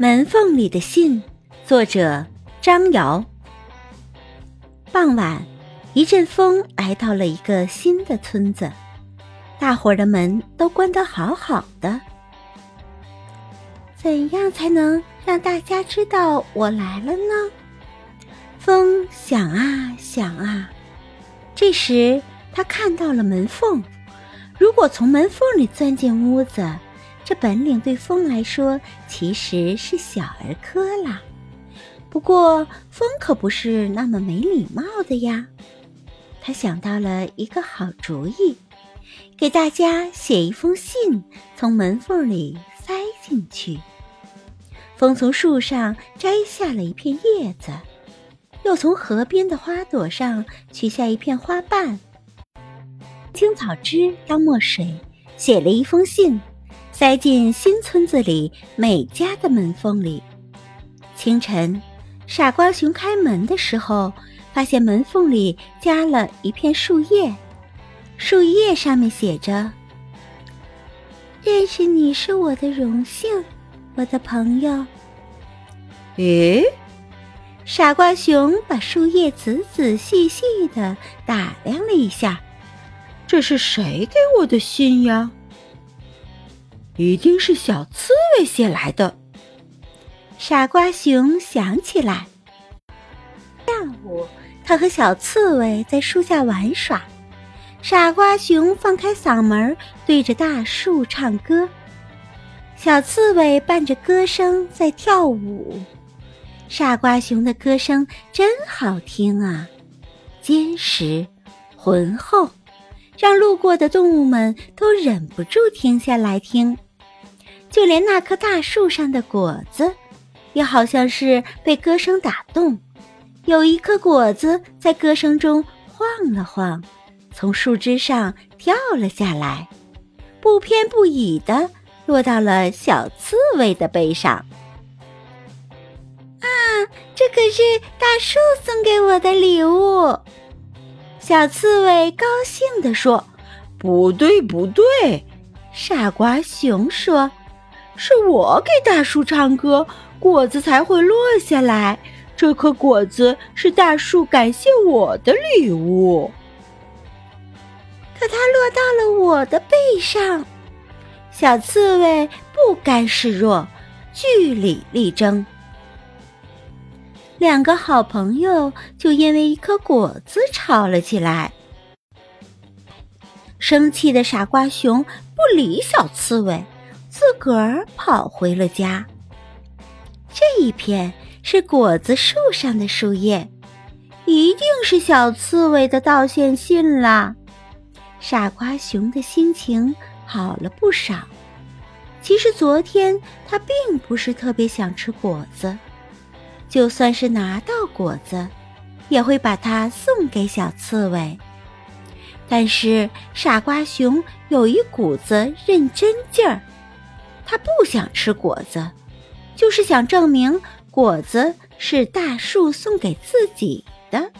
门缝里的信，作者张瑶。傍晚，一阵风来到了一个新的村子，大伙儿的门都关得好好的。怎样才能让大家知道我来了呢？风想啊想啊，这时他看到了门缝。如果从门缝里钻进屋子，这本领对风来说其实是小儿科啦，不过风可不是那么没礼貌的呀。他想到了一个好主意，给大家写一封信，从门缝里塞进去。风从树上摘下了一片叶子，又从河边的花朵上取下一片花瓣，青草汁当墨水，写了一封信。塞进新村子里每家的门缝里。清晨，傻瓜熊开门的时候，发现门缝里夹了一片树叶，树叶上面写着：“认识你是我的荣幸，我的朋友。”咦，傻瓜熊把树叶仔仔细细的打量了一下，这是谁给我的信呀？一定是小刺猬写来的。傻瓜熊想起来，下午他和小刺猬在树下玩耍。傻瓜熊放开嗓门对着大树唱歌，小刺猬伴着歌声在跳舞。傻瓜熊的歌声真好听啊，坚实、浑厚，让路过的动物们都忍不住停下来听。就连那棵大树上的果子，也好像是被歌声打动。有一颗果子在歌声中晃了晃，从树枝上跳了下来，不偏不倚的落到了小刺猬的背上。啊，这可是大树送给我的礼物！小刺猬高兴地说：“不对，不对！”傻瓜熊说。是我给大树唱歌，果子才会落下来。这颗果子是大树感谢我的礼物，可它落到了我的背上。小刺猬不甘示弱，据理力争。两个好朋友就因为一颗果子吵了起来。生气的傻瓜熊不理小刺猬。自个儿跑回了家。这一片是果子树上的树叶，一定是小刺猬的道歉信啦。傻瓜熊的心情好了不少。其实昨天他并不是特别想吃果子，就算是拿到果子，也会把它送给小刺猬。但是傻瓜熊有一股子认真劲儿。他不想吃果子，就是想证明果子是大树送给自己的。